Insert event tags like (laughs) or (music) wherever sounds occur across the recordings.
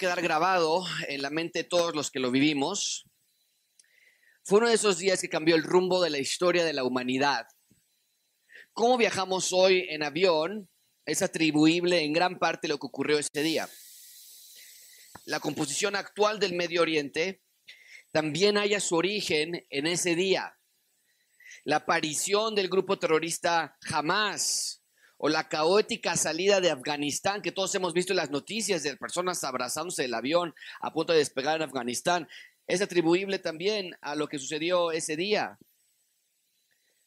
quedar grabado en la mente de todos los que lo vivimos. Fue uno de esos días que cambió el rumbo de la historia de la humanidad. Cómo viajamos hoy en avión es atribuible en gran parte a lo que ocurrió ese día. La composición actual del Medio Oriente también haya su origen en ese día. La aparición del grupo terrorista Hamas o la caótica salida de Afganistán, que todos hemos visto en las noticias de personas abrazándose del avión a punto de despegar en Afganistán, es atribuible también a lo que sucedió ese día.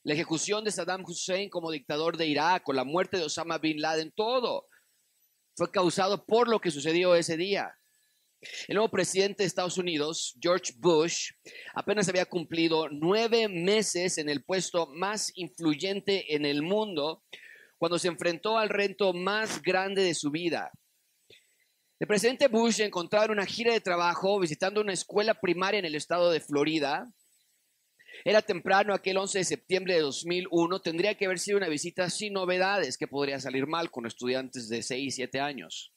La ejecución de Saddam Hussein como dictador de Irak o la muerte de Osama Bin Laden, todo fue causado por lo que sucedió ese día. El nuevo presidente de Estados Unidos, George Bush, apenas había cumplido nueve meses en el puesto más influyente en el mundo cuando se enfrentó al reto más grande de su vida. El presidente Bush encontraba en una gira de trabajo visitando una escuela primaria en el estado de Florida. Era temprano, aquel 11 de septiembre de 2001. Tendría que haber sido una visita sin novedades que podría salir mal con estudiantes de 6 y 7 años.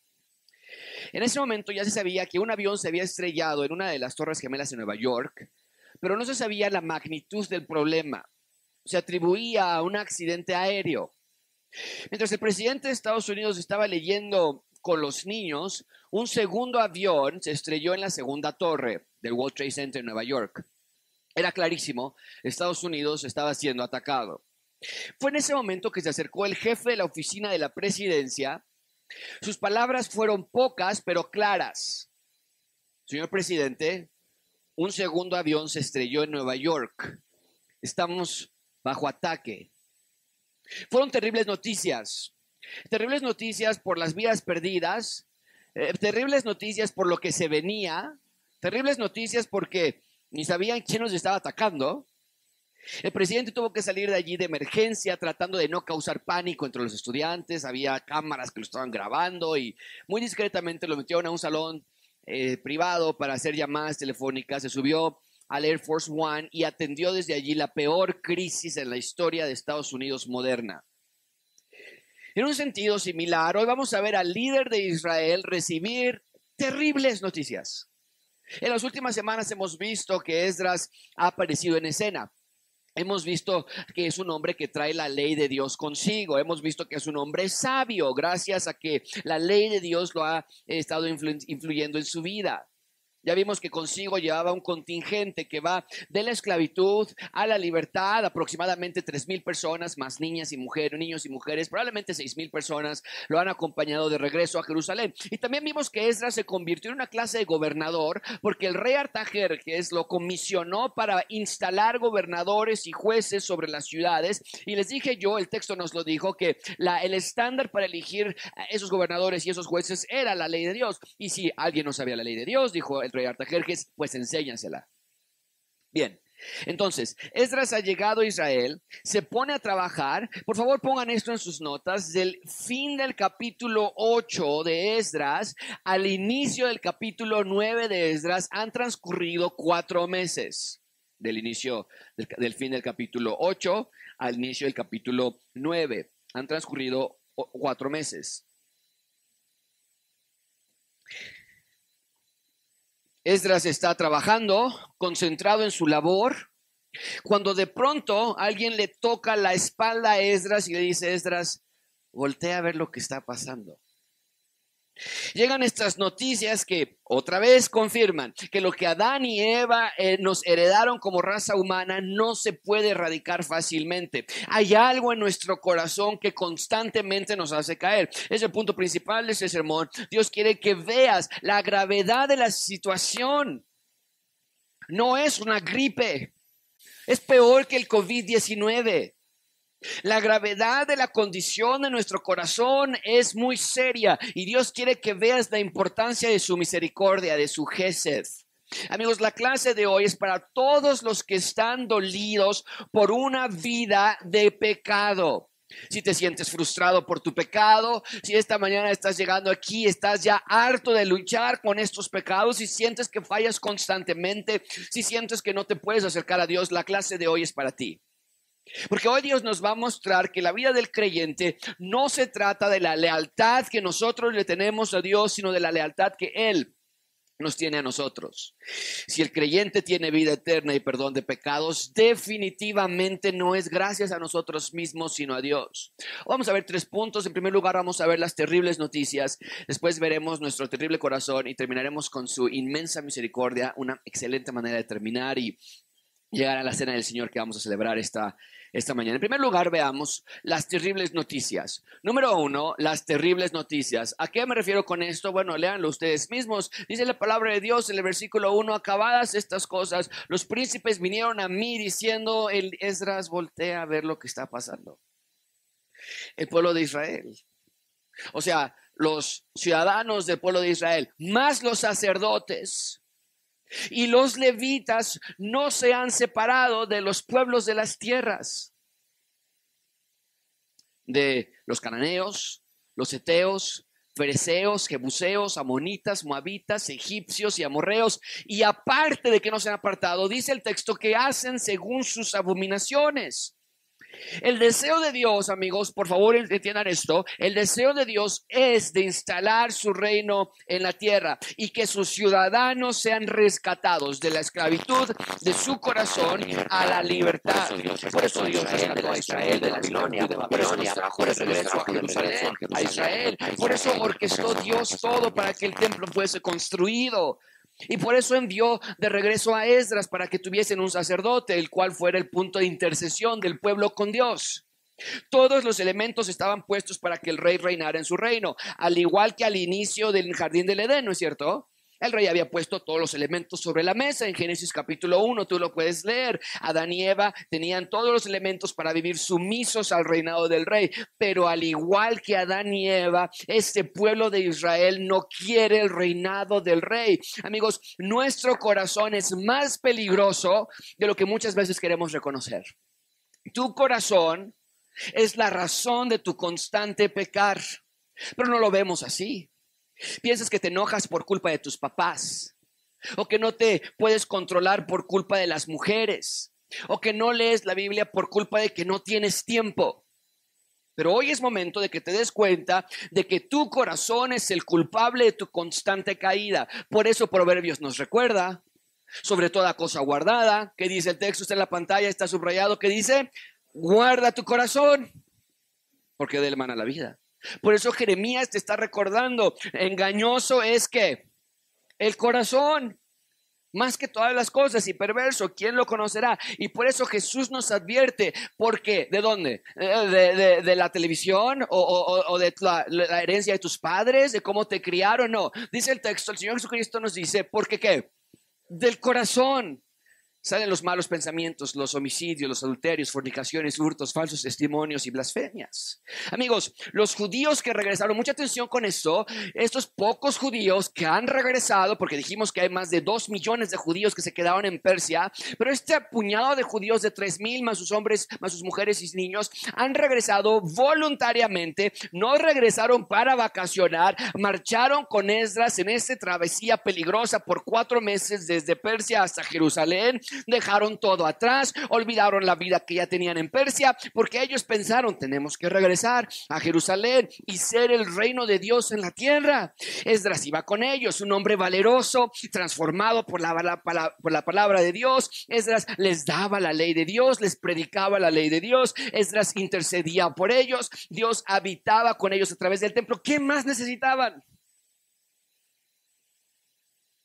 En ese momento ya se sabía que un avión se había estrellado en una de las torres gemelas en Nueva York, pero no se sabía la magnitud del problema. Se atribuía a un accidente aéreo. Mientras el presidente de Estados Unidos estaba leyendo con los niños, un segundo avión se estrelló en la segunda torre del World Trade Center en Nueva York. Era clarísimo, Estados Unidos estaba siendo atacado. Fue en ese momento que se acercó el jefe de la oficina de la presidencia. Sus palabras fueron pocas, pero claras. Señor presidente, un segundo avión se estrelló en Nueva York. Estamos bajo ataque. Fueron terribles noticias. Terribles noticias por las vidas perdidas, eh, terribles noticias por lo que se venía, terribles noticias porque ni sabían quién nos estaba atacando. El presidente tuvo que salir de allí de emergencia tratando de no causar pánico entre los estudiantes. Había cámaras que lo estaban grabando y muy discretamente lo metieron a un salón eh, privado para hacer llamadas telefónicas. Se subió al Air Force One y atendió desde allí la peor crisis en la historia de Estados Unidos moderna. En un sentido similar, hoy vamos a ver al líder de Israel recibir terribles noticias. En las últimas semanas hemos visto que Esdras ha aparecido en escena. Hemos visto que es un hombre que trae la ley de Dios consigo. Hemos visto que es un hombre sabio gracias a que la ley de Dios lo ha estado influyendo en su vida. Ya vimos que consigo llevaba un contingente que va de la esclavitud a la libertad, aproximadamente tres mil personas, más niñas y mujeres, niños y mujeres, probablemente seis mil personas lo han acompañado de regreso a Jerusalén. Y también vimos que Esdras se convirtió en una clase de gobernador porque el rey Artajerjes lo comisionó para instalar gobernadores y jueces sobre las ciudades. Y les dije yo, el texto nos lo dijo, que la, el estándar para elegir esos gobernadores y esos jueces era la ley de Dios. Y si alguien no sabía la ley de Dios, dijo el rey Artajerjes, pues enséñansela. Bien, entonces, Esdras ha llegado a Israel, se pone a trabajar. Por favor, pongan esto en sus notas. Del fin del capítulo 8 de Esdras al inicio del capítulo 9 de Esdras han transcurrido cuatro meses. Del inicio del, del fin del capítulo 8 al inicio del capítulo 9. Han transcurrido cuatro meses. Esdras está trabajando, concentrado en su labor, cuando de pronto alguien le toca la espalda a Esdras y le dice, Esdras, voltea a ver lo que está pasando. Llegan estas noticias que otra vez confirman que lo que Adán y Eva eh, nos heredaron como raza humana no se puede erradicar fácilmente. Hay algo en nuestro corazón que constantemente nos hace caer. Es el punto principal de ese sermón. Dios quiere que veas la gravedad de la situación. No es una gripe. Es peor que el COVID-19. La gravedad de la condición de nuestro corazón es muy seria y Dios quiere que veas la importancia de su misericordia, de su gesed. Amigos, la clase de hoy es para todos los que están dolidos por una vida de pecado. Si te sientes frustrado por tu pecado, si esta mañana estás llegando aquí, estás ya harto de luchar con estos pecados, si sientes que fallas constantemente, si sientes que no te puedes acercar a Dios, la clase de hoy es para ti. Porque hoy Dios nos va a mostrar que la vida del creyente no se trata de la lealtad que nosotros le tenemos a Dios, sino de la lealtad que Él nos tiene a nosotros. Si el creyente tiene vida eterna y perdón de pecados, definitivamente no es gracias a nosotros mismos, sino a Dios. Vamos a ver tres puntos. En primer lugar, vamos a ver las terribles noticias. Después veremos nuestro terrible corazón y terminaremos con su inmensa misericordia, una excelente manera de terminar y llegar a la cena del Señor que vamos a celebrar esta, esta mañana. En primer lugar, veamos las terribles noticias. Número uno, las terribles noticias. ¿A qué me refiero con esto? Bueno, léanlo ustedes mismos. Dice la palabra de Dios en el versículo uno, acabadas estas cosas, los príncipes vinieron a mí diciendo, el Esdras voltea a ver lo que está pasando. El pueblo de Israel. O sea, los ciudadanos del pueblo de Israel, más los sacerdotes, y los levitas no se han separado de los pueblos de las tierras, de los cananeos, los eteos, fereceos, jebuseos, amonitas, moabitas, egipcios y amorreos. Y aparte de que no se han apartado, dice el texto que hacen según sus abominaciones. El deseo de Dios, amigos, por favor entiendan esto, el deseo de Dios es de instalar su reino en la tierra y que sus ciudadanos sean rescatados de la esclavitud de su corazón a la libertad. Por eso Dios rescató a Israel de Babilonia, por eso trajo de regreso a Jerusalén, a Israel, por eso orquestó Dios todo para que el templo fuese construido. Y por eso envió de regreso a Esdras para que tuviesen un sacerdote, el cual fuera el punto de intercesión del pueblo con Dios. Todos los elementos estaban puestos para que el rey reinara en su reino, al igual que al inicio del jardín del Edén, ¿no es cierto? El rey había puesto todos los elementos sobre la mesa en Génesis capítulo 1, tú lo puedes leer. Adán y Eva tenían todos los elementos para vivir sumisos al reinado del rey, pero al igual que Adán y Eva, este pueblo de Israel no quiere el reinado del rey. Amigos, nuestro corazón es más peligroso de lo que muchas veces queremos reconocer. Tu corazón es la razón de tu constante pecar, pero no lo vemos así. Piensas que te enojas por culpa de tus papás, o que no te puedes controlar por culpa de las mujeres, o que no lees la Biblia por culpa de que no tienes tiempo. Pero hoy es momento de que te des cuenta de que tu corazón es el culpable de tu constante caída. Por eso Proverbios nos recuerda sobre toda cosa guardada, que dice el texto está en la pantalla, está subrayado, que dice, guarda tu corazón, porque de él mana la vida. Por eso Jeremías te está recordando, engañoso es que el corazón, más que todas las cosas, y perverso, ¿quién lo conocerá? Y por eso Jesús nos advierte, ¿por qué? ¿De dónde? ¿De, la televisión o, de la, la, herencia de tus padres? ¿De cómo te criaron? No, dice el texto, el Señor Jesucristo nos dice, ¿por qué qué? Del corazón salen los malos pensamientos, los homicidios, los adulterios, fornicaciones, hurtos, falsos testimonios y blasfemias. Amigos, los judíos que regresaron, mucha atención con esto, estos pocos judíos que han regresado, porque dijimos que hay más de dos millones de judíos que se quedaron en Persia, pero este puñado de judíos de tres mil, más sus hombres, más sus mujeres y niños, han regresado voluntariamente, no regresaron para vacacionar, marcharon con Esdras en esta travesía peligrosa por cuatro meses desde Persia hasta Jerusalén dejaron todo atrás, olvidaron la vida que ya tenían en Persia, porque ellos pensaron, tenemos que regresar a Jerusalén y ser el reino de Dios en la tierra. Esdras iba con ellos, un hombre valeroso, transformado por la, por la palabra de Dios. Esdras les daba la ley de Dios, les predicaba la ley de Dios. Esdras intercedía por ellos. Dios habitaba con ellos a través del templo. ¿Qué más necesitaban?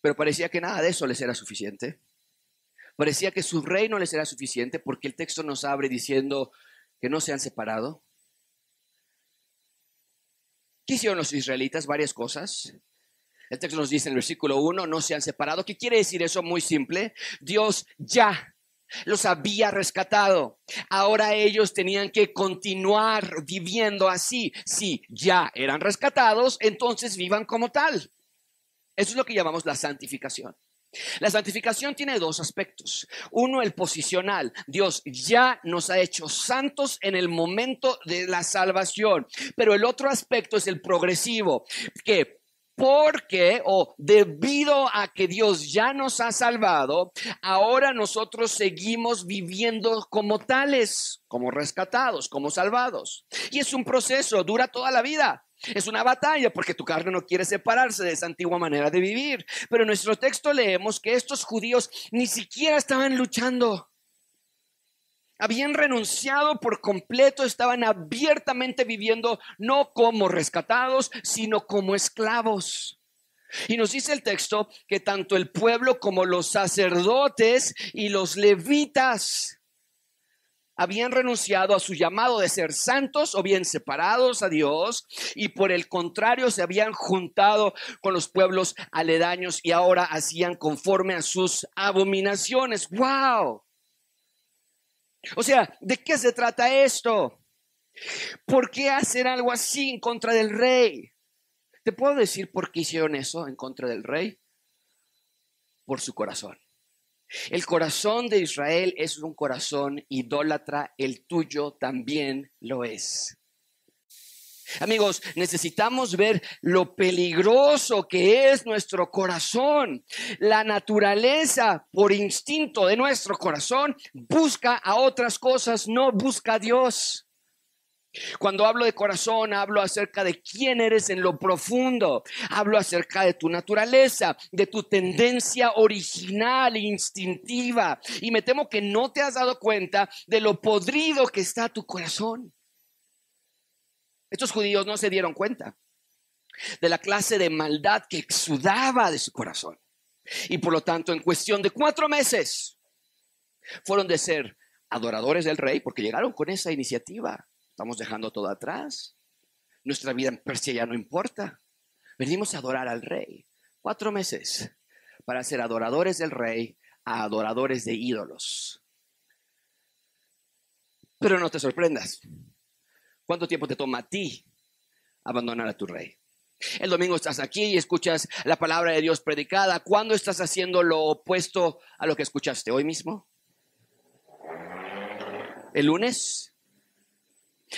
Pero parecía que nada de eso les era suficiente. Parecía que su reino les era suficiente porque el texto nos abre diciendo que no se han separado. ¿Qué hicieron los israelitas? Varias cosas. El texto nos dice en el versículo 1, no se han separado. ¿Qué quiere decir eso? Muy simple. Dios ya los había rescatado. Ahora ellos tenían que continuar viviendo así. Si ya eran rescatados, entonces vivan como tal. Eso es lo que llamamos la santificación. La santificación tiene dos aspectos. Uno, el posicional. Dios ya nos ha hecho santos en el momento de la salvación. Pero el otro aspecto es el progresivo, que porque o debido a que Dios ya nos ha salvado, ahora nosotros seguimos viviendo como tales, como rescatados, como salvados. Y es un proceso, dura toda la vida. Es una batalla porque tu carne no quiere separarse de esa antigua manera de vivir. Pero en nuestro texto leemos que estos judíos ni siquiera estaban luchando. Habían renunciado por completo, estaban abiertamente viviendo no como rescatados, sino como esclavos. Y nos dice el texto que tanto el pueblo como los sacerdotes y los levitas habían renunciado a su llamado de ser santos o bien separados a Dios y por el contrario se habían juntado con los pueblos aledaños y ahora hacían conforme a sus abominaciones. ¡Wow! O sea, ¿de qué se trata esto? ¿Por qué hacer algo así en contra del rey? ¿Te puedo decir por qué hicieron eso en contra del rey? Por su corazón. El corazón de Israel es un corazón idólatra, el tuyo también lo es. Amigos, necesitamos ver lo peligroso que es nuestro corazón. La naturaleza, por instinto de nuestro corazón, busca a otras cosas, no busca a Dios. Cuando hablo de corazón, hablo acerca de quién eres en lo profundo. Hablo acerca de tu naturaleza, de tu tendencia original e instintiva. Y me temo que no te has dado cuenta de lo podrido que está tu corazón. Estos judíos no se dieron cuenta de la clase de maldad que exudaba de su corazón. Y por lo tanto, en cuestión de cuatro meses, fueron de ser adoradores del rey porque llegaron con esa iniciativa Estamos dejando todo atrás. Nuestra vida en Persia ya no importa. Venimos a adorar al rey. Cuatro meses para ser adoradores del rey a adoradores de ídolos. Pero no te sorprendas. ¿Cuánto tiempo te toma a ti abandonar a tu rey? El domingo estás aquí y escuchas la palabra de Dios predicada. ¿Cuándo estás haciendo lo opuesto a lo que escuchaste hoy mismo? ¿El lunes?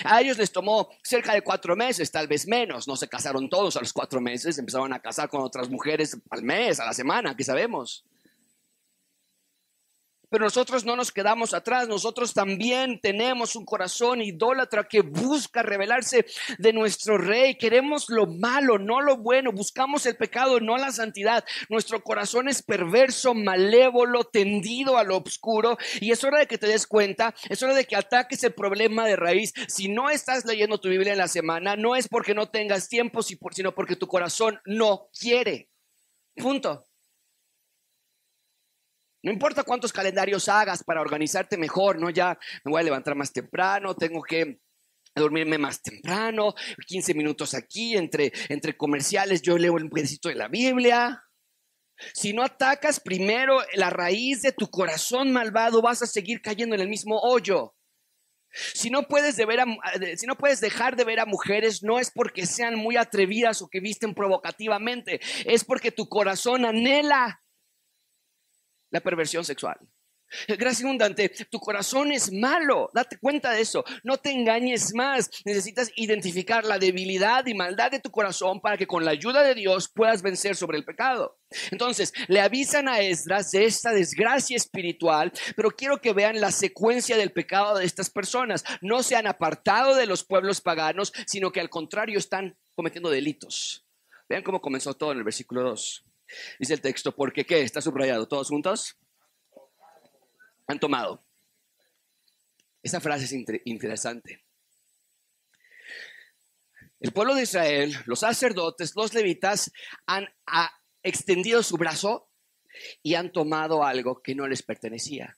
A ellos les tomó cerca de cuatro meses, tal vez menos. No se casaron todos a los cuatro meses, empezaron a casar con otras mujeres al mes, a la semana, que sabemos. Pero nosotros no nos quedamos atrás, nosotros también tenemos un corazón idólatra que busca revelarse de nuestro rey. Queremos lo malo, no lo bueno, buscamos el pecado, no la santidad. Nuestro corazón es perverso, malévolo, tendido a lo oscuro y es hora de que te des cuenta, es hora de que ataques el problema de raíz. Si no estás leyendo tu Biblia en la semana, no es porque no tengas tiempo, sino porque tu corazón no quiere. Punto. No importa cuántos calendarios hagas para organizarte mejor, ¿no? Ya me voy a levantar más temprano, tengo que dormirme más temprano, 15 minutos aquí, entre, entre comerciales yo leo un pedacito de la Biblia. Si no atacas primero la raíz de tu corazón malvado, vas a seguir cayendo en el mismo hoyo. Si no, puedes si no puedes dejar de ver a mujeres, no es porque sean muy atrevidas o que visten provocativamente, es porque tu corazón anhela la perversión sexual. Gracias abundante, tu corazón es malo, date cuenta de eso, no te engañes más, necesitas identificar la debilidad y maldad de tu corazón para que con la ayuda de Dios puedas vencer sobre el pecado. Entonces, le avisan a Esdras de esta desgracia espiritual, pero quiero que vean la secuencia del pecado de estas personas. No se han apartado de los pueblos paganos, sino que al contrario están cometiendo delitos. Vean cómo comenzó todo en el versículo 2. Dice el texto, porque qué? Está subrayado. ¿Todos juntos? Han tomado. Esa frase es interesante. El pueblo de Israel, los sacerdotes, los levitas han extendido su brazo y han tomado algo que no les pertenecía.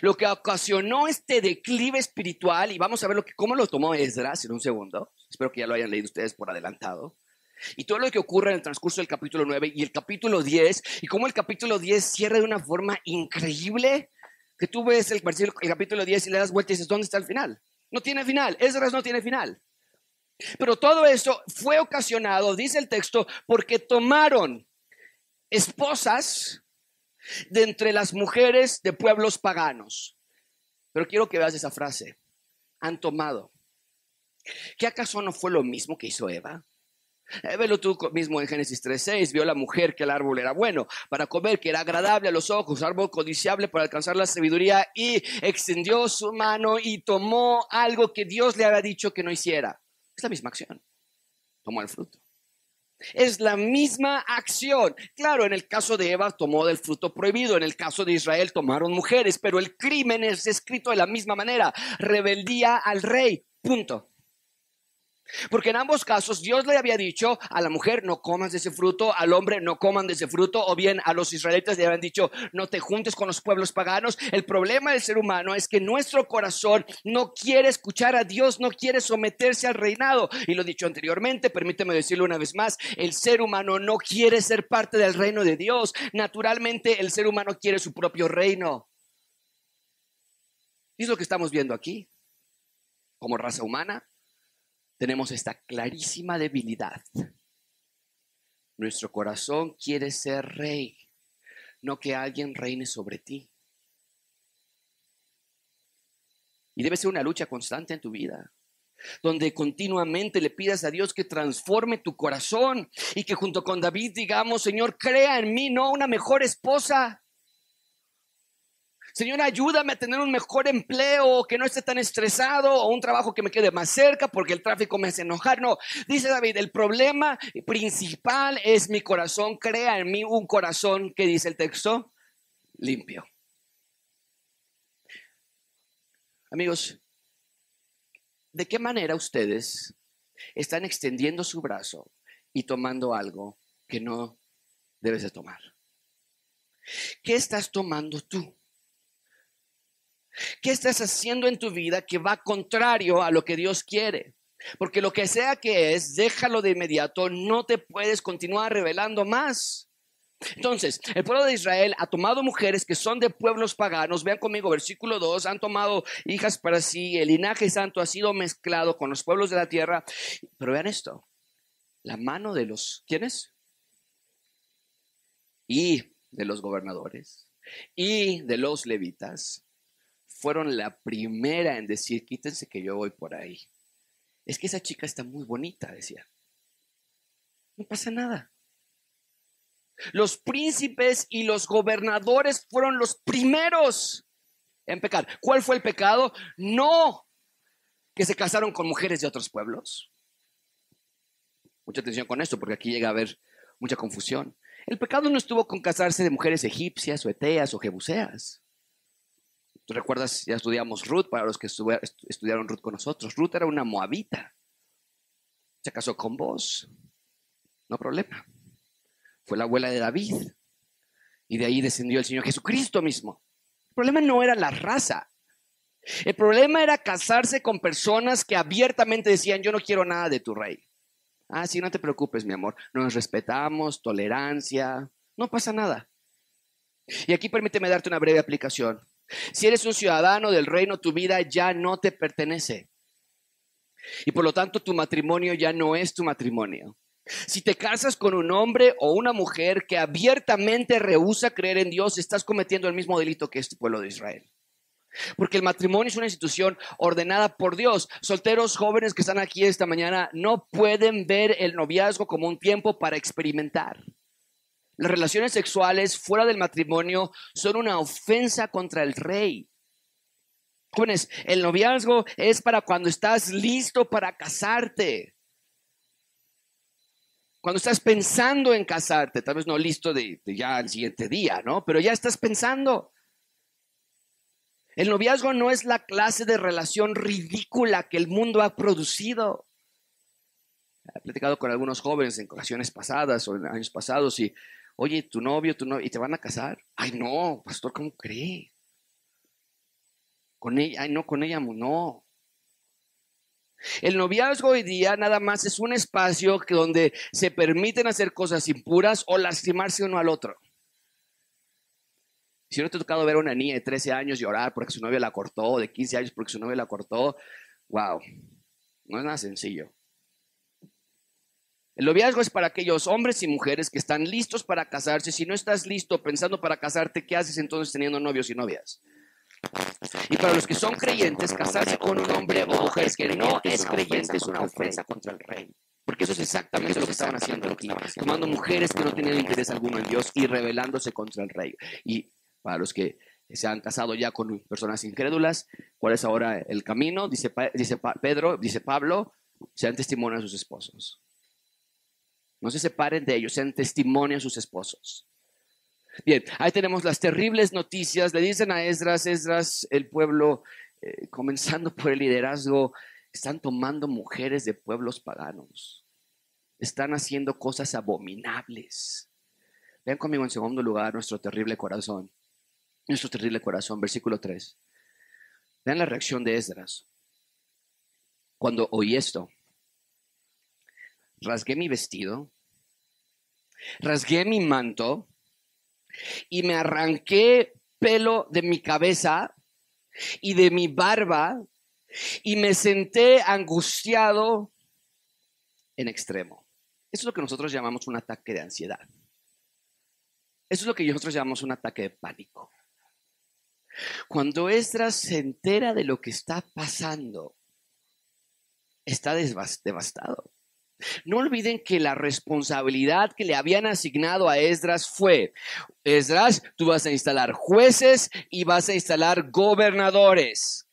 Lo que ocasionó este declive espiritual, y vamos a ver lo que, cómo lo tomó Esdras en un segundo, espero que ya lo hayan leído ustedes por adelantado, y todo lo que ocurre en el transcurso del capítulo 9 y el capítulo 10, y cómo el capítulo 10 cierra de una forma increíble, que tú ves el, el capítulo 10 y le das vuelta y dices, ¿dónde está el final? No tiene final, Esdras no tiene final. Pero todo eso fue ocasionado, dice el texto, porque tomaron esposas de entre las mujeres de pueblos paganos. Pero quiero que veas esa frase. Han tomado. ¿Qué acaso no fue lo mismo que hizo Eva? Eh, velo tú mismo en Génesis 3.6, vio la mujer que el árbol era bueno para comer, que era agradable a los ojos, árbol codiciable para alcanzar la sabiduría y extendió su mano y tomó algo que Dios le había dicho que no hiciera. Es la misma acción. Tomó el fruto. Es la misma acción. Claro, en el caso de Eva tomó del fruto prohibido, en el caso de Israel tomaron mujeres, pero el crimen es escrito de la misma manera. Rebeldía al rey. Punto. Porque en ambos casos Dios le había dicho a la mujer no comas de ese fruto, al hombre no coman de ese fruto, o bien a los israelitas le habían dicho no te juntes con los pueblos paganos. El problema del ser humano es que nuestro corazón no quiere escuchar a Dios, no quiere someterse al reinado. Y lo he dicho anteriormente, permíteme decirlo una vez más, el ser humano no quiere ser parte del reino de Dios. Naturalmente el ser humano quiere su propio reino. Y es lo que estamos viendo aquí, como raza humana tenemos esta clarísima debilidad. Nuestro corazón quiere ser rey, no que alguien reine sobre ti. Y debe ser una lucha constante en tu vida, donde continuamente le pidas a Dios que transforme tu corazón y que junto con David digamos, Señor, crea en mí, no una mejor esposa, Señor, ayúdame a tener un mejor empleo, que no esté tan estresado, o un trabajo que me quede más cerca porque el tráfico me hace enojar. No, dice David, el problema principal es mi corazón. Crea en mí un corazón, que dice el texto, limpio. Amigos, ¿de qué manera ustedes están extendiendo su brazo y tomando algo que no debes de tomar? ¿Qué estás tomando tú? ¿Qué estás haciendo en tu vida que va contrario a lo que Dios quiere? Porque lo que sea que es, déjalo de inmediato, no te puedes continuar revelando más. Entonces, el pueblo de Israel ha tomado mujeres que son de pueblos paganos. Vean conmigo, versículo 2, han tomado hijas para sí, el linaje santo ha sido mezclado con los pueblos de la tierra. Pero vean esto, la mano de los, ¿quiénes? Y de los gobernadores y de los levitas fueron la primera en decir, quítense que yo voy por ahí. Es que esa chica está muy bonita, decía. No pasa nada. Los príncipes y los gobernadores fueron los primeros en pecar. ¿Cuál fue el pecado? No que se casaron con mujeres de otros pueblos. Mucha atención con esto, porque aquí llega a haber mucha confusión. El pecado no estuvo con casarse de mujeres egipcias o eteas o jebuseas. ¿Tú recuerdas? Ya estudiamos Ruth para los que estudiaron Ruth con nosotros. Ruth era una moabita. Se casó con vos. No problema. Fue la abuela de David. Y de ahí descendió el Señor Jesucristo mismo. El problema no era la raza. El problema era casarse con personas que abiertamente decían, yo no quiero nada de tu rey. Ah, sí, no te preocupes, mi amor. Nos respetamos, tolerancia, no pasa nada. Y aquí permíteme darte una breve aplicación. Si eres un ciudadano del reino, tu vida ya no te pertenece. Y por lo tanto tu matrimonio ya no es tu matrimonio. Si te casas con un hombre o una mujer que abiertamente rehúsa creer en Dios, estás cometiendo el mismo delito que este pueblo de Israel. Porque el matrimonio es una institución ordenada por Dios. Solteros jóvenes que están aquí esta mañana no pueden ver el noviazgo como un tiempo para experimentar. Las relaciones sexuales fuera del matrimonio son una ofensa contra el rey. Jóvenes, el noviazgo es para cuando estás listo para casarte. Cuando estás pensando en casarte, tal vez no listo de, ya el siguiente día, ¿no? Pero ya estás pensando. El noviazgo no es la clase de relación ridícula que el mundo ha producido. He platicado con algunos jóvenes en ocasiones pasadas o en años pasados y oye, tu novio, tu novio, ¿y te van a casar? Ay, no, pastor, ¿cómo cree? Con ella, ay, no, con ella, no. El noviazgo hoy día nada más es un espacio que donde se permiten hacer cosas impuras o lastimarse uno al otro. Si no te ha tocado ver a una niña de 13 años llorar porque su novio la cortó, de 15 años porque su novio la cortó, wow, no es nada sencillo. El noviazgo es para aquellos hombres y mujeres que están listos para casarse. Si no estás listo pensando para casarte, ¿qué haces entonces teniendo novios y novias? Y para los que son creyentes, casarse con un hombre o mujer que no es creyente es una ofensa contra el rey. Porque eso es exactamente lo que estaban haciendo aquí, tomando mujeres que no tenían interés alguno en Dios y rebelándose contra el rey. Y para los que se han casado ya con personas incrédulas, ¿cuál es ahora el camino? Dice, dice Pedro, dice Pablo, sean testimonio a sus esposos. No se separen de ellos, sean testimonio a sus esposos. Bien, ahí tenemos las terribles noticias. Le dicen a Esdras, Esdras, el pueblo, eh, comenzando por el liderazgo, están tomando mujeres de pueblos paganos. Están haciendo cosas abominables. Vean conmigo en segundo lugar nuestro terrible corazón. Nuestro terrible corazón, versículo 3. Vean la reacción de Esdras. Cuando oí esto, rasgué mi vestido, rasgué mi manto y me arranqué pelo de mi cabeza y de mi barba y me senté angustiado en extremo. Eso es lo que nosotros llamamos un ataque de ansiedad. Eso es lo que nosotros llamamos un ataque de pánico. Cuando Esdras se entera de lo que está pasando, está devastado. No olviden que la responsabilidad que le habían asignado a Esdras fue, Esdras, tú vas a instalar jueces y vas a instalar gobernadores.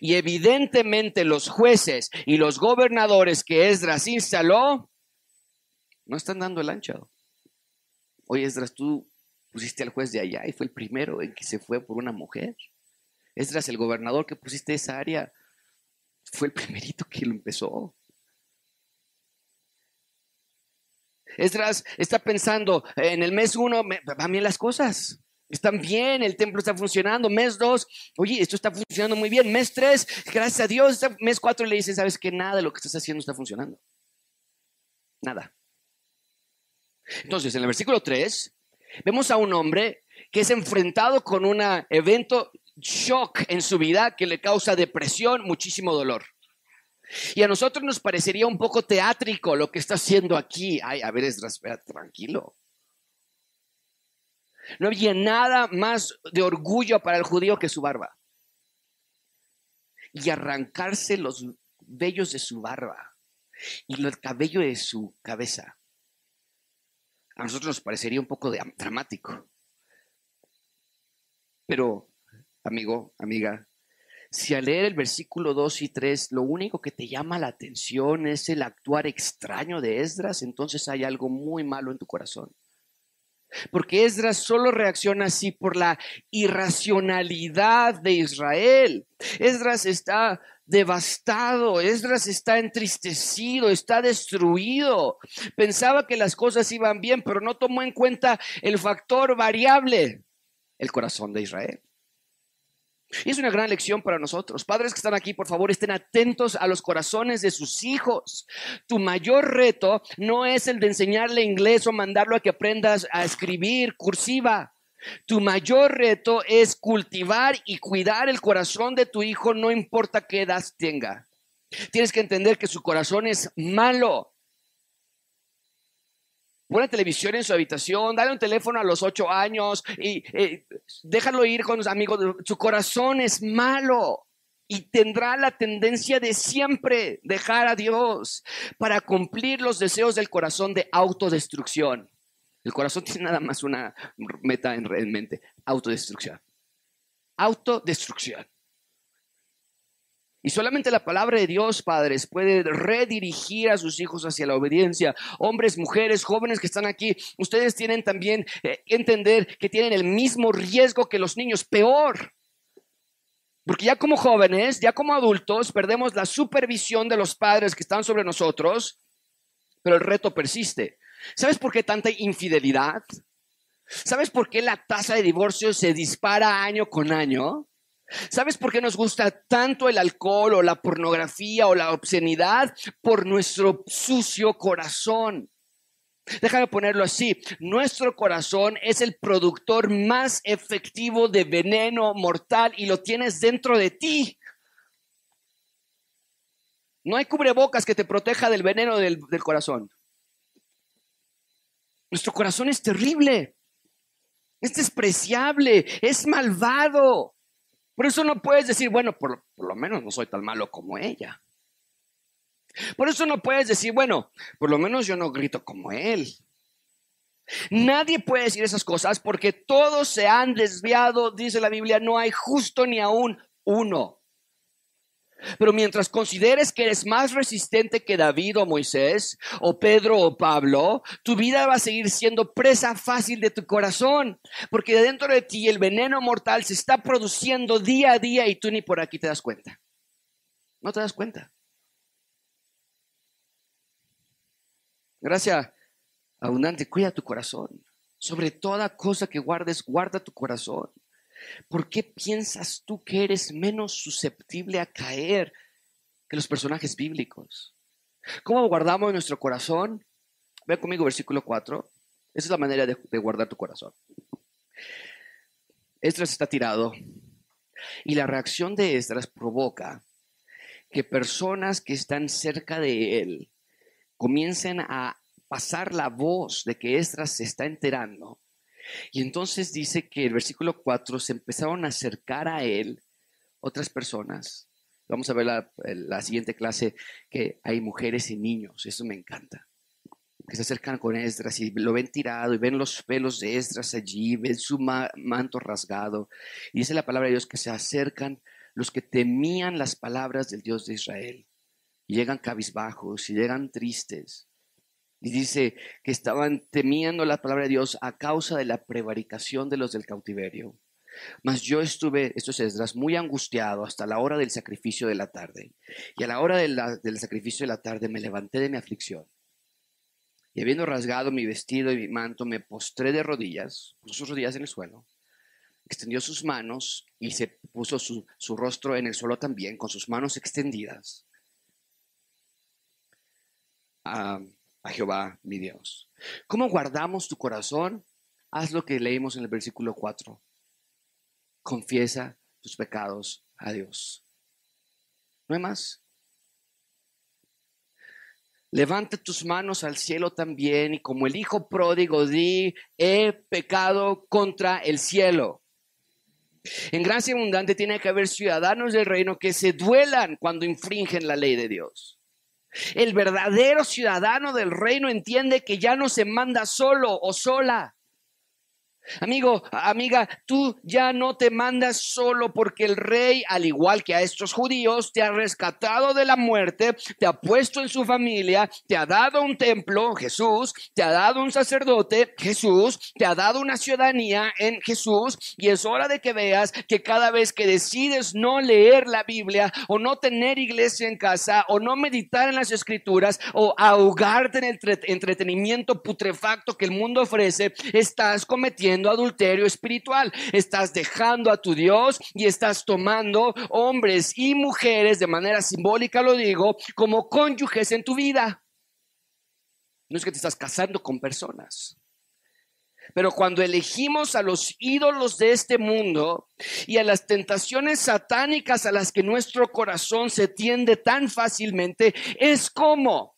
Y evidentemente los jueces y los gobernadores que Esdras instaló no están dando el ancho. Oye, Esdras, tú pusiste al juez de allá y fue el primero en que se fue por una mujer. Esdras, el gobernador que pusiste esa área, fue el primerito que lo empezó. Esdras está pensando, en el mes uno van bien las cosas. Están bien, el templo está funcionando. Mes dos, oye, esto está funcionando muy bien. Mes tres, gracias a Dios. Mes cuatro le dice, sabes que nada de lo que estás haciendo está funcionando. Nada. Entonces, en el versículo 3, vemos a un hombre que es enfrentado con un evento shock en su vida que le causa depresión, muchísimo dolor. Y a nosotros nos parecería un poco teátrico lo que está haciendo aquí. Ay, a ver, es tranquilo. No había nada más de orgullo para el judío que su barba. Y arrancarse los vellos de su barba y el cabello de su cabeza. A nosotros nos parecería un poco dramático. Pero, amigo, amiga, si al leer el versículo 2 y 3 lo único que te llama la atención es el actuar extraño de Esdras, entonces hay algo muy malo en tu corazón. Porque Esdras solo reacciona así por la irracionalidad de Israel. Esdras está devastado, Esdras está entristecido, está destruido. Pensaba que las cosas iban bien, pero no tomó en cuenta el factor variable, el corazón de Israel. Y es una gran lección para nosotros. Padres que están aquí, por favor, estén atentos a los corazones de sus hijos. Tu mayor reto no es el de enseñarle inglés o mandarlo a que aprendas a escribir cursiva. Tu mayor reto es cultivar y cuidar el corazón de tu hijo, no importa qué edad tenga. Tienes que entender que su corazón es malo. Pone televisión en su habitación, dale un teléfono a los ocho años y eh, déjalo ir con los amigos. Su corazón es malo y tendrá la tendencia de siempre dejar a Dios para cumplir los deseos del corazón de autodestrucción. El corazón tiene nada más una meta en mente, autodestrucción. Autodestrucción. Y solamente la palabra de Dios, padres, puede redirigir a sus hijos hacia la obediencia. Hombres, mujeres, jóvenes que están aquí, ustedes tienen también que eh, entender que tienen el mismo riesgo que los niños, peor. Porque ya como jóvenes, ya como adultos, perdemos la supervisión de los padres que están sobre nosotros, pero el reto persiste. ¿Sabes por qué tanta infidelidad? ¿Sabes por qué la tasa de divorcio se dispara año con año? ¿Sabes por qué nos gusta tanto el alcohol o la pornografía o la obscenidad? Por nuestro sucio corazón. Déjame ponerlo así. Nuestro corazón es el productor más efectivo de veneno mortal y lo tienes dentro de ti. No hay cubrebocas que te proteja del veneno del, del corazón. Nuestro corazón es terrible, es despreciable, es malvado. Por eso no puedes decir, bueno, por, lo menos no soy tan malo como ella. Por eso no puedes decir, bueno, por lo menos yo no grito como él. Nadie puede decir esas cosas porque todos se han desviado, dice la Biblia, no hay justo ni aún uno. Pero mientras consideres que eres más resistente que David o Moisés, o Pedro o Pablo, tu vida va a seguir siendo presa fácil de tu corazón, porque dentro de ti el veneno mortal se está produciendo día a día y tú ni por aquí te das cuenta. No te das cuenta. Gracias abundante, cuida tu corazón. Sobre toda cosa que guardes, guarda tu corazón. ¿Por qué piensas tú que eres menos susceptible a caer que los personajes bíblicos? ¿Cómo guardamos nuestro corazón? Ve conmigo versículo 4. Esa es la manera de, guardar tu corazón. Esdras está tirado y la reacción de Esdras provoca que personas que están cerca de él comiencen a pasar la voz de que Esdras se está enterando y entonces dice que el versículo 4 se empezaron a acercar a él otras personas. Vamos a ver la, siguiente clase que hay mujeres y niños. Eso me encanta que se acercan con Esdras y lo ven tirado y ven los pelos de Esdras allí, ven su manto rasgado. Y dice la palabra de Dios que se acercan los que temían las palabras del Dios de Israel. Y llegan cabizbajos y llegan tristes. Y dice que estaban temiendo la palabra de Dios a causa de la prevaricación de los del cautiverio. Mas yo estuve, esto es Esdras, muy angustiado hasta la hora del sacrificio de la tarde. Y a la hora del sacrificio de la tarde me levanté de mi aflicción. Y habiendo rasgado mi vestido y mi manto, me postré de rodillas, puso sus rodillas en el suelo, extendió sus manos y se puso su, su rostro en el suelo también, con sus manos extendidas. Ah, a Jehová mi Dios. ¿Cómo guardamos tu corazón? Haz lo que leímos en el versículo 4. Confiesa tus pecados a Dios. No hay más. Levanta tus manos al cielo también y como el hijo pródigo di, he pecado contra el cielo. En gracia abundante tiene que haber ciudadanos del reino que se duelan cuando infringen la ley de Dios. El verdadero ciudadano del reino entiende que ya no se manda solo o sola. Amigo, amiga, tú ya no te mandas solo porque el rey, al igual que a estos judíos, te ha rescatado de la muerte, te ha puesto en su familia, te ha dado un templo, Jesús, te ha dado un sacerdote, Jesús, te ha dado una ciudadanía en Jesús y es hora de que veas que cada vez que decides no leer la Biblia o no tener iglesia en casa o no meditar en las escrituras o ahogarte en el entretenimiento putrefacto que el mundo ofrece, estás cometiendo adulterio espiritual. Estás dejando a tu Dios y estás tomando hombres y mujeres, de manera simbólica lo digo, como cónyuges en tu vida. No es que te estás casando con personas. Pero cuando elegimos a los ídolos de este mundo y a las tentaciones satánicas a las que nuestro corazón se tiende tan fácilmente, es como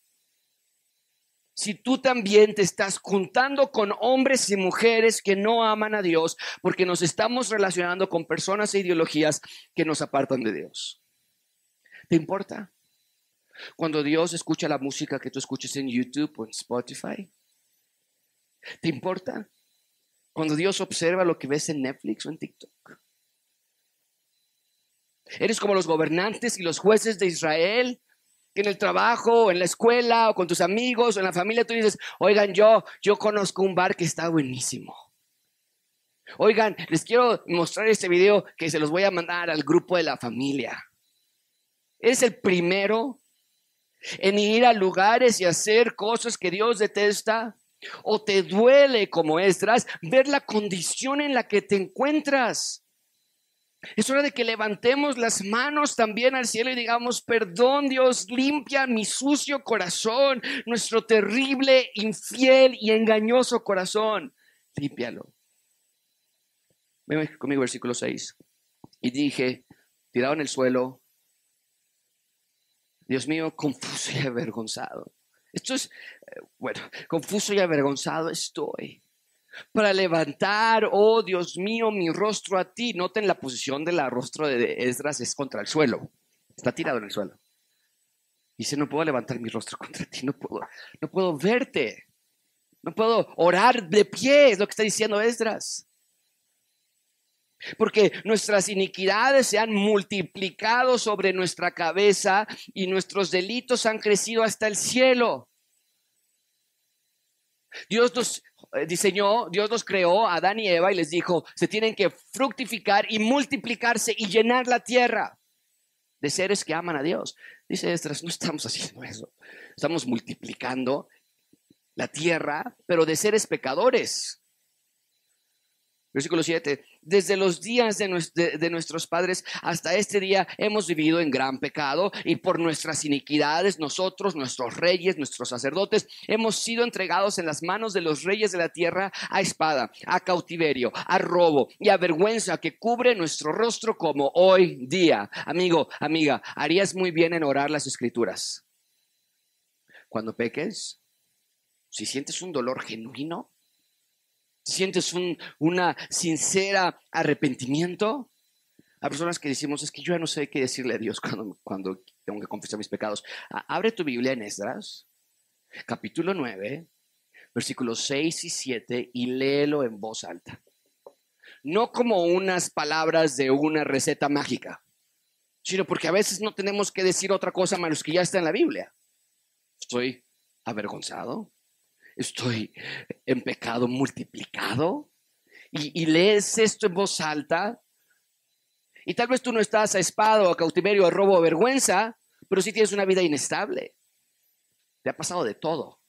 si tú también te estás juntando con hombres y mujeres que no aman a Dios, porque nos estamos relacionando con personas e ideologías que nos apartan de Dios. ¿Te importa? Cuando Dios escucha la música que tú escuches en YouTube o en Spotify. ¿Te importa? Cuando Dios observa lo que ves en Netflix o en TikTok. Eres como los gobernantes y los jueces de Israel que en el trabajo, en la escuela, o con tus amigos, o en la familia, tú dices, oigan, yo, yo conozco un bar que está buenísimo. Oigan, les quiero mostrar este video que se los voy a mandar al grupo de la familia. Es el primero en ir a lugares y hacer cosas que Dios detesta. O te duele como extras ver la condición en la que te encuentras. Es hora de que levantemos las manos también al cielo y digamos, perdón Dios, limpia mi sucio corazón, nuestro terrible, infiel y engañoso corazón. Límpialo. Ven conmigo, versículo 6. Y dije, tirado en el suelo, Dios mío, confuso y avergonzado. Esto es, eh, bueno, confuso y avergonzado estoy para levantar, oh Dios mío, mi rostro a ti. Noten la posición del rostro de Esdras es contra el suelo. Está tirado en el suelo. Dice, no puedo levantar mi rostro contra ti, no puedo, no puedo verte, no puedo orar de pie, es lo que está diciendo Esdras. Porque nuestras iniquidades se han multiplicado sobre nuestra cabeza y nuestros delitos han crecido hasta el cielo. Dios nos diseñó, Dios nos creó, Adán y Eva, y les dijo, se tienen que fructificar y multiplicarse y llenar la tierra de seres que aman a Dios. Dice Estras, no estamos haciendo eso. Estamos multiplicando la tierra, pero de seres pecadores. Versículo 7. Desde los días de, nuestros padres hasta este día hemos vivido en gran pecado y por nuestras iniquidades nosotros, nuestros reyes, nuestros sacerdotes, hemos sido entregados en las manos de los reyes de la tierra a espada, a cautiverio, a robo y a vergüenza que cubre nuestro rostro como hoy día. Amigo, amiga, harías muy bien en orar las escrituras. Cuando peques, si sientes un dolor genuino, sientes un una sincera arrepentimiento. Hay personas que decimos, es que yo ya no sé qué decirle a Dios (laughs) cuando, cuando tengo que confesar mis pecados. Abre tu Biblia en Esdras, capítulo 9, versículos 6 y 7, y léelo en voz alta. No como unas palabras de una receta mágica, sino porque a veces no tenemos que decir otra cosa más que ya está en la Biblia. Estoy avergonzado, estoy en pecado multiplicado. Y, lees esto en voz alta. Y tal vez tú no estás a espada o a cautiverio, a robo o vergüenza, pero sí tienes una vida inestable. Te ha pasado de todo.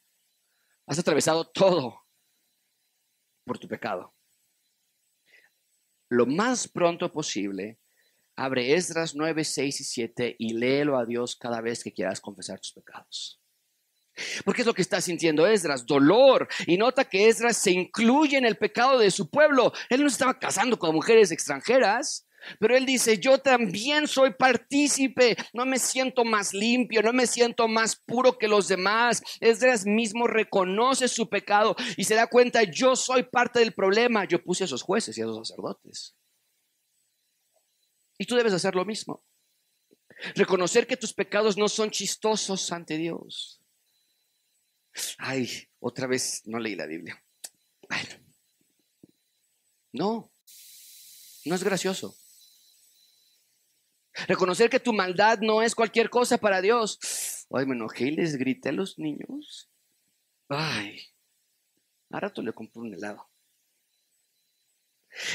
Has atravesado todo por tu pecado. Lo más pronto posible, abre Esdras 9, 6 y 7 y léelo a Dios cada vez que quieras confesar tus pecados. Porque es lo que está sintiendo Esdras, dolor. Y nota que Esdras se incluye en el pecado de su pueblo. Él no estaba casando con mujeres extranjeras. Pero él dice, yo también soy partícipe, no me siento más limpio, no me siento más puro que los demás. Esdras mismo reconoce su pecado y se da cuenta, yo soy parte del problema. Yo puse a esos jueces y a esos sacerdotes. Y tú debes hacer lo mismo. Reconocer que tus pecados no son chistosos ante Dios. Ay, otra vez no leí la Biblia. Bueno, no, no es gracioso. Reconocer que tu maldad no es cualquier cosa para Dios. Ay, me enojé y les grité a los niños. Ay, a rato le compré un helado.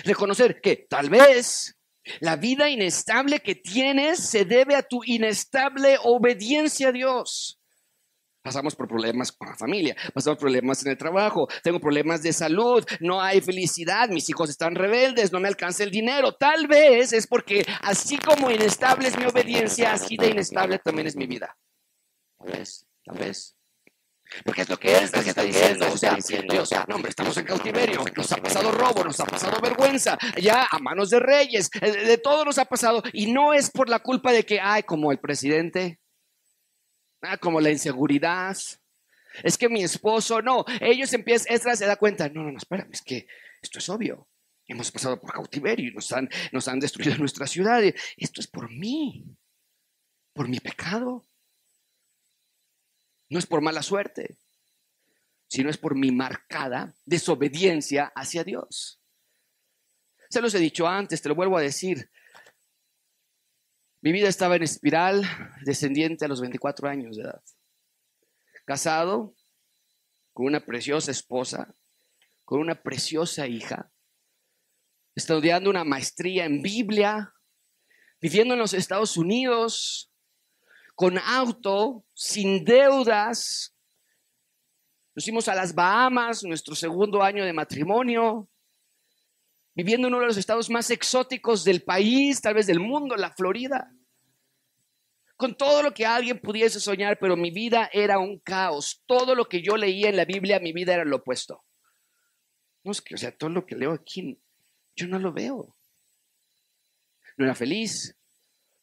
Reconocer que tal vez la vida inestable que tienes se debe a tu inestable obediencia a Dios. Pasamos por problemas con la familia, pasamos problemas en el trabajo, tengo problemas de salud, no hay felicidad, mis hijos están rebeldes, no me alcanza el dinero. Tal vez es porque así como inestable es mi obediencia, así de inestable también es mi vida. Tal vez, tal vez. Porque es lo que es, que está diciendo, o sea, Dios, no hombre, estamos en cautiverio, nos ha pasado robo, nos ha pasado vergüenza, ya a manos de reyes, eh, de todo nos ha pasado, y no es por la culpa de que, ay, como el presidente, Ah, como la inseguridad. Es que mi esposo, no, ellos empiezan, se da cuenta, no, no, no, espérame, es que esto es obvio. Hemos pasado por cautiverio y nos han, nos han destruido nuestra ciudad. Esto es por mí, por mi pecado. No es por mala suerte, sino es por mi marcada desobediencia hacia Dios. Se los he dicho antes, te lo vuelvo a decir. Mi vida estaba en espiral descendiente a los 24 años de edad. Casado con una preciosa esposa, con una preciosa hija, estudiando una maestría en Biblia, viviendo en los Estados Unidos, con auto, sin deudas. Nos fuimos a las Bahamas, nuestro segundo año de matrimonio, viviendo en uno de los estados más exóticos del país, tal vez del mundo, la Florida. Con todo lo que alguien pudiese soñar, pero mi vida era un caos. Todo lo que yo leía en la Biblia, mi vida era lo opuesto. No es que, o sea, todo lo que leo aquí, yo no lo veo. No era feliz,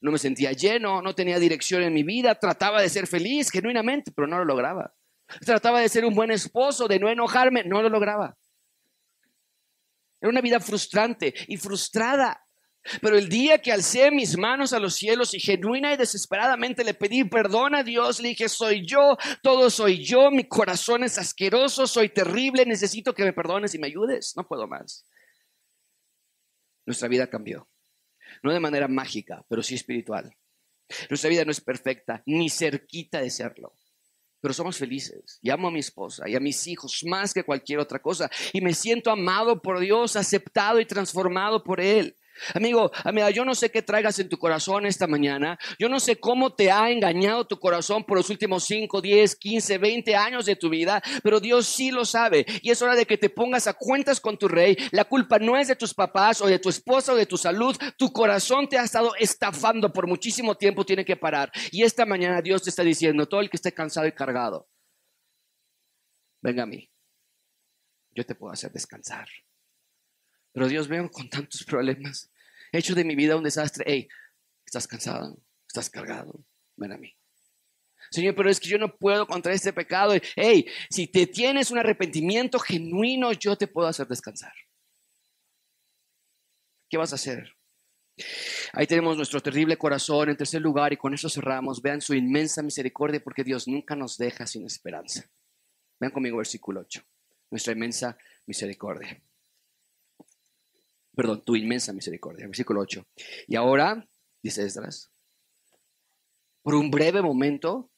no me sentía lleno, no tenía dirección en mi vida, trataba de ser feliz genuinamente, pero no lo lograba. Trataba de ser un buen esposo, de no enojarme, no lo lograba. Era una vida frustrante y frustrada. Pero el día que alcé mis manos a los cielos y genuina y desesperadamente le pedí perdón a Dios, le dije, soy yo, todo soy yo, mi corazón es asqueroso, soy terrible, necesito que me perdones y me ayudes, no puedo más. Nuestra vida cambió. No de manera mágica, pero sí espiritual. Nuestra vida no es perfecta, ni cerquita de serlo pero somos felices. Y amo a mi esposa y a mis hijos más que cualquier otra cosa. Y me siento amado por Dios, aceptado y transformado por Él. Amigo, amiga, yo no sé qué traigas en tu corazón esta mañana. Yo no sé cómo te ha engañado tu corazón por los últimos 5, 10, 15, 20 años de tu vida, pero Dios sí lo sabe. Y es hora de que te pongas a cuentas con tu rey. La culpa no es de tus papás o de tu esposa o de tu salud. Tu corazón te ha estado estafando por muchísimo tiempo, tiene que parar. Y esta mañana Dios te está diciendo, todo el que esté cansado y cargado, venga a mí. Yo te puedo hacer descansar. Pero Dios, veo con tantos problemas. He hecho de mi vida un desastre. Hey, estás cansado, estás cargado. Ven a mí. Señor, pero es que yo no puedo contra este pecado. Hey, si te tienes un arrepentimiento genuino, yo te puedo hacer descansar. ¿Qué vas a hacer? Ahí tenemos nuestro terrible corazón en tercer lugar y con eso cerramos. Vean su inmensa misericordia porque Dios nunca nos deja sin esperanza. Vean conmigo versículo 8. Nuestra inmensa misericordia perdón, tu inmensa misericordia. Versículo 8. Y ahora, dice Esdras, por un breve momento,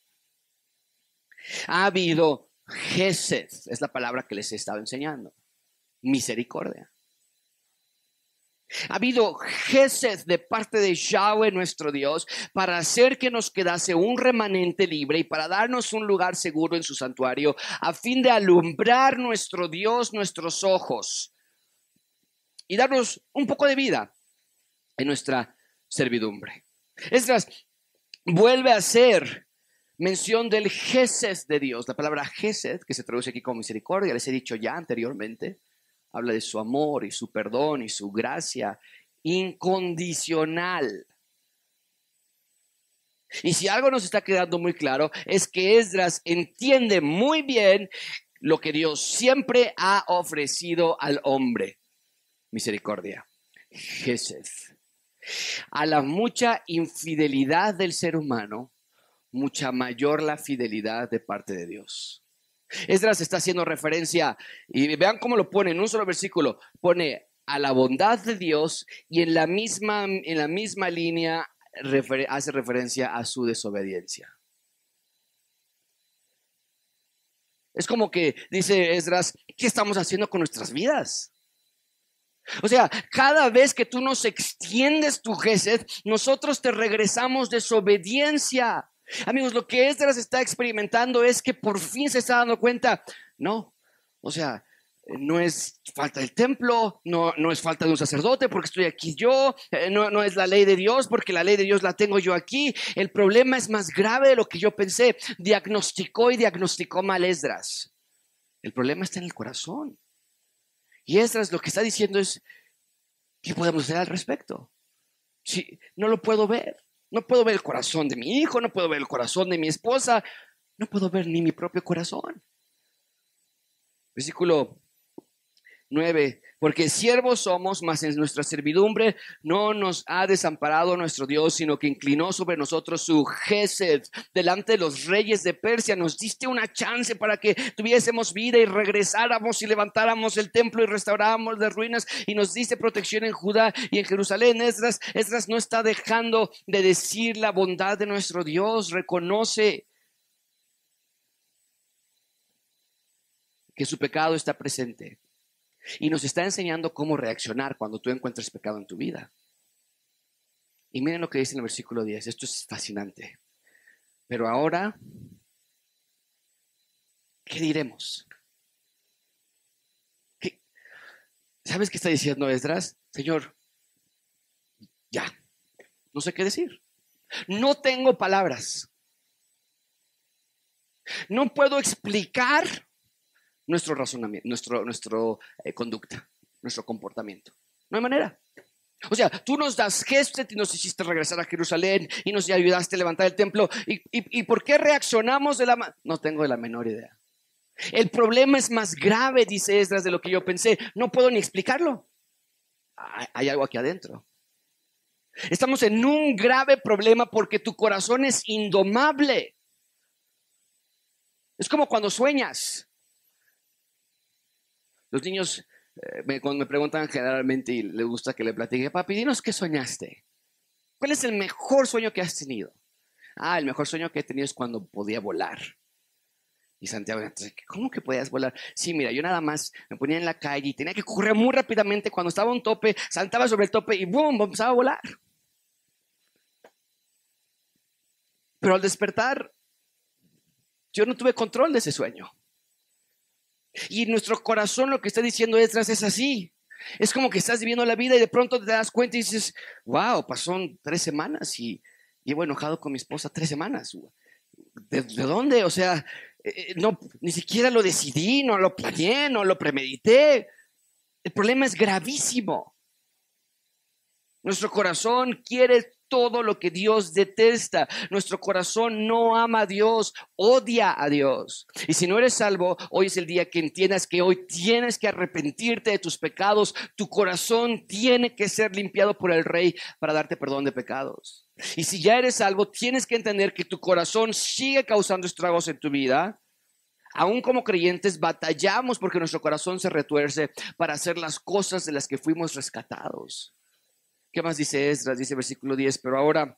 ha habido Gesed, es la palabra que les he estado enseñando, misericordia. Ha habido Gesed de parte de Yahweh nuestro Dios para hacer que nos quedase un remanente libre y para darnos un lugar seguro en su santuario, a fin de alumbrar nuestro Dios nuestros ojos y darnos un poco de vida en nuestra servidumbre. Esdras vuelve a hacer mención del Gesed de Dios. La palabra Gesed, que se traduce aquí como misericordia, les he dicho ya anteriormente, habla de su amor y su perdón y su gracia incondicional. Y si algo nos está quedando muy claro es que Esdras entiende muy bien lo que Dios siempre ha ofrecido al hombre misericordia. Jesús. A la mucha infidelidad del ser humano, mucha mayor la fidelidad de parte de Dios. Esdras está haciendo referencia, y vean cómo lo pone en un solo versículo, pone a la bondad de Dios y en la misma, en la misma línea hace referencia a su desobediencia. Es como que dice Esdras, ¿qué estamos haciendo con nuestras vidas? O sea, cada vez que tú nos extiendes tu Gesed, nosotros te regresamos desobediencia. Amigos, lo que Esdras está experimentando es que por fin se está dando cuenta, no, o sea, no es falta del templo, no, no es falta de un sacerdote porque estoy aquí yo, eh, no, no es la ley de Dios porque la ley de Dios la tengo yo aquí. El problema es más grave de lo que yo pensé. Diagnosticó y diagnosticó mal Esdras. El problema está en el corazón. Y Esdras lo que está diciendo es, ¿qué podemos hacer al respecto? Si no lo puedo ver, no puedo ver el corazón de mi hijo, no puedo ver el corazón de mi esposa, no puedo ver ni mi propio corazón. Versículo 9 porque siervos somos, mas en nuestra servidumbre no nos ha desamparado nuestro Dios, sino que inclinó sobre nosotros su Gesed delante de los reyes de Persia. Nos diste una chance para que tuviésemos vida y regresáramos y levantáramos el templo y restauráramos las ruinas y nos diste protección en Judá y en Jerusalén. Esdras, Esdras no está dejando de decir la bondad de nuestro Dios, reconoce que su pecado está presente y nos está enseñando cómo reaccionar cuando tú encuentres pecado en tu vida. Y miren lo que dice en el versículo 10. Esto es fascinante. Pero ahora, ¿qué diremos? ¿Sabes qué está diciendo Esdras? Señor, ya, no sé qué decir. No tengo palabras. No puedo explicar nuestro razonamiento, nuestro, nuestro eh, conducta, nuestro comportamiento. No hay manera. O sea, tú nos das gestos y nos hiciste regresar a Jerusalén y nos ayudaste a levantar el templo. ¿Y, y, por qué reaccionamos de la No tengo la menor idea. El problema es más grave, dice Esdras, de lo que yo pensé. No puedo ni explicarlo. Hay, hay algo aquí adentro. Estamos en un grave problema porque tu corazón es indomable. Es como cuando sueñas. Los niños eh, me, cuando me preguntan generalmente y les gusta que le platique, papi, dinos qué soñaste. ¿Cuál es el mejor sueño que has tenido? Ah, el mejor sueño que he tenido es cuando podía volar. Y Santiago, ¿cómo que podías volar? Sí, mira, yo nada más me ponía en la calle y tenía que correr muy rápidamente. Cuando estaba un tope, saltaba sobre el tope y ¡boom! empezaba a volar. Pero al despertar, yo no tuve control de ese sueño. Y nuestro corazón lo que está diciendo es, así. Es como que estás viviendo la vida y de pronto te das cuenta y dices, wow, pasó tres semanas y llevo enojado con mi esposa tres semanas. ¿De, de dónde? O sea, eh, no, ni siquiera lo decidí, no lo planeé, no lo premedité. El problema es gravísimo. Nuestro corazón quiere todo lo que Dios detesta. Nuestro corazón no ama a Dios, odia a Dios. Y si no eres salvo, hoy es el día que entiendas que hoy tienes que arrepentirte de tus pecados. Tu corazón tiene que ser limpiado por el Rey para darte perdón de pecados. Y si ya eres salvo, tienes que entender que tu corazón sigue causando estragos en tu vida. Aún como creyentes batallamos porque nuestro corazón se retuerce para hacer las cosas de las que fuimos rescatados. ¿Qué más dice Esdras? Dice versículo 10, pero ahora,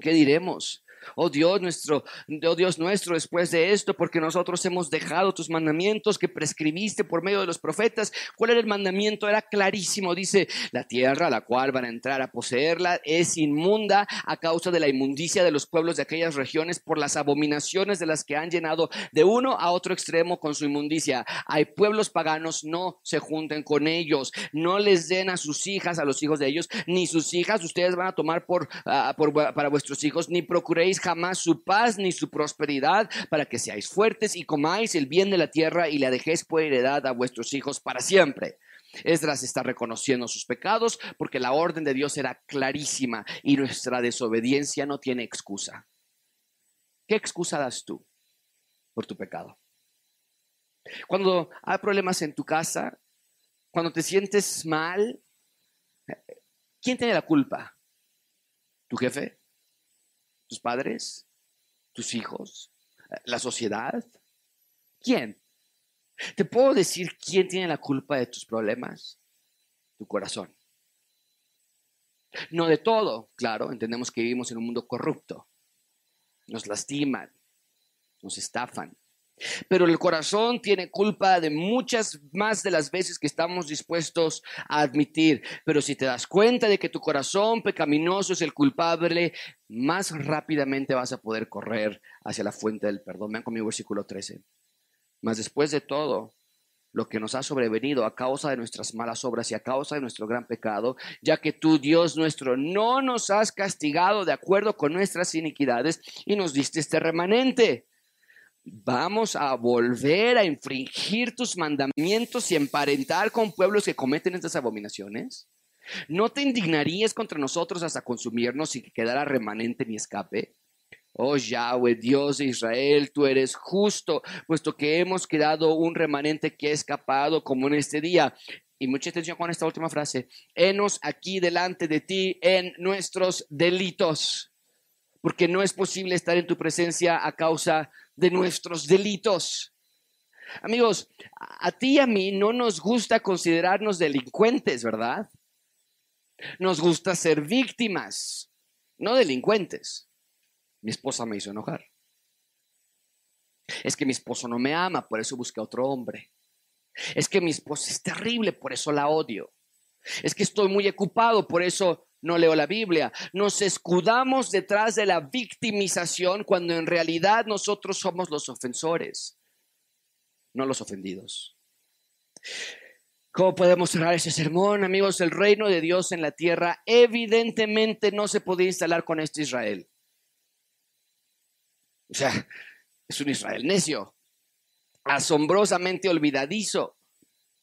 ¿qué diremos? Oh Dios nuestro, oh Dios nuestro, después de esto, porque nosotros hemos dejado tus mandamientos que prescribiste por medio de los profetas. ¿Cuál era el mandamiento? Era clarísimo. Dice, la tierra a la cual van a entrar a poseerla es inmunda a causa de la inmundicia de los pueblos de aquellas regiones por las abominaciones de las que han llenado de uno a otro extremo con su inmundicia. Hay pueblos paganos, no se junten con ellos, no les den a sus hijas, a los hijos de ellos, ni sus hijas ustedes van a tomar por, por para vuestros hijos, ni procuréis jamás su paz ni su prosperidad, para que seáis fuertes y comáis el bien de la tierra y la dejéis por heredad a vuestros hijos para siempre. Esdras está reconociendo sus pecados porque la orden de Dios era clarísima y nuestra desobediencia no tiene excusa. ¿Qué excusa das tú por tu pecado? Cuando hay problemas en tu casa, cuando te sientes mal, ¿quién tiene la culpa? ¿Tu jefe? Tus padres, tus hijos, la sociedad. ¿Quién? ¿Te puedo decir quién tiene la culpa de tus problemas? Tu corazón. No de todo, claro, entendemos que vivimos en un mundo corrupto. Nos lastiman, nos estafan, pero el corazón tiene culpa de muchas más de las veces que estamos dispuestos a admitir. Pero si te das cuenta de que tu corazón pecaminoso es el culpable, más rápidamente vas a poder correr hacia la fuente del perdón. Vean conmigo versículo 13. Mas después de todo, lo que nos ha sobrevenido a causa de nuestras malas obras y a causa de nuestro gran pecado, ya que tú, Dios nuestro, no nos has castigado de acuerdo con nuestras iniquidades y nos diste este remanente vamos a volver a infringir tus mandamientos y emparentar con pueblos que cometen estas abominaciones? ¿No te indignarías contra nosotros hasta consumirnos y que quedara remanente ni escape? Oh Yahweh, Dios de Israel, tú eres justo, puesto que hemos quedado un remanente que ha escapado como en este día. Y mucha atención con esta última frase. Henos aquí delante de ti en nuestros delitos, porque no es posible estar en tu presencia a causa de nuestros delitos. Amigos, a ti y a mí no nos gusta considerarnos delincuentes, ¿verdad? Nos gusta ser víctimas, no delincuentes. Mi esposa me hizo enojar. Es que mi esposo no me ama, por eso busqué a otro hombre. Es que mi esposa es terrible, por eso la odio. Es que estoy muy ocupado, por eso no leo la Biblia. Nos escudamos detrás de la victimización cuando en realidad nosotros somos los ofensores, no los ofendidos. ¿Cómo podemos cerrar ese sermón, amigos? El reino de Dios en la tierra evidentemente no se podía instalar con este Israel. O sea, es un Israel necio, asombrosamente olvidadizo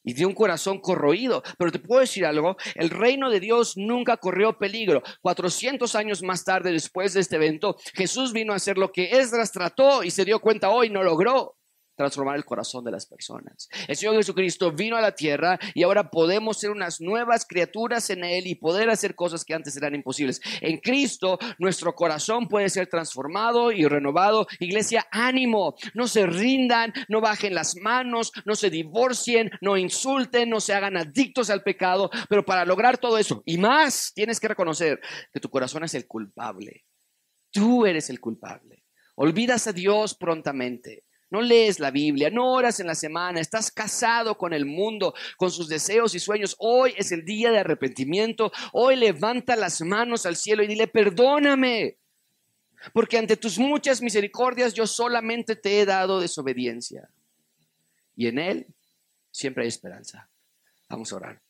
y de un corazón corroído. Pero te puedo decir algo, el reino de Dios nunca corrió peligro. 400 años más tarde, después de este evento, Jesús vino a hacer lo que Esdras trató y se dio cuenta hoy no logró. Transformar el corazón de las personas. El Señor Jesucristo vino a la tierra y ahora podemos ser unas nuevas criaturas en Él y poder hacer cosas que antes eran imposibles. En Cristo nuestro corazón puede ser transformado y renovado. Iglesia, ánimo, no se rindan, no bajen las manos, no se divorcien, no insulten, no se hagan adictos al pecado, pero para lograr todo eso y más, tienes que reconocer que tu corazón es el culpable. Tú eres el culpable. Olvidas a Dios prontamente. No lees la Biblia, no oras en la semana, estás casado con el mundo, con sus deseos y sueños. Hoy es el día de arrepentimiento. Hoy levanta las manos al cielo y dile, perdóname, porque ante tus muchas misericordias yo solamente te he dado desobediencia. Y en Él siempre hay esperanza. Vamos a orar.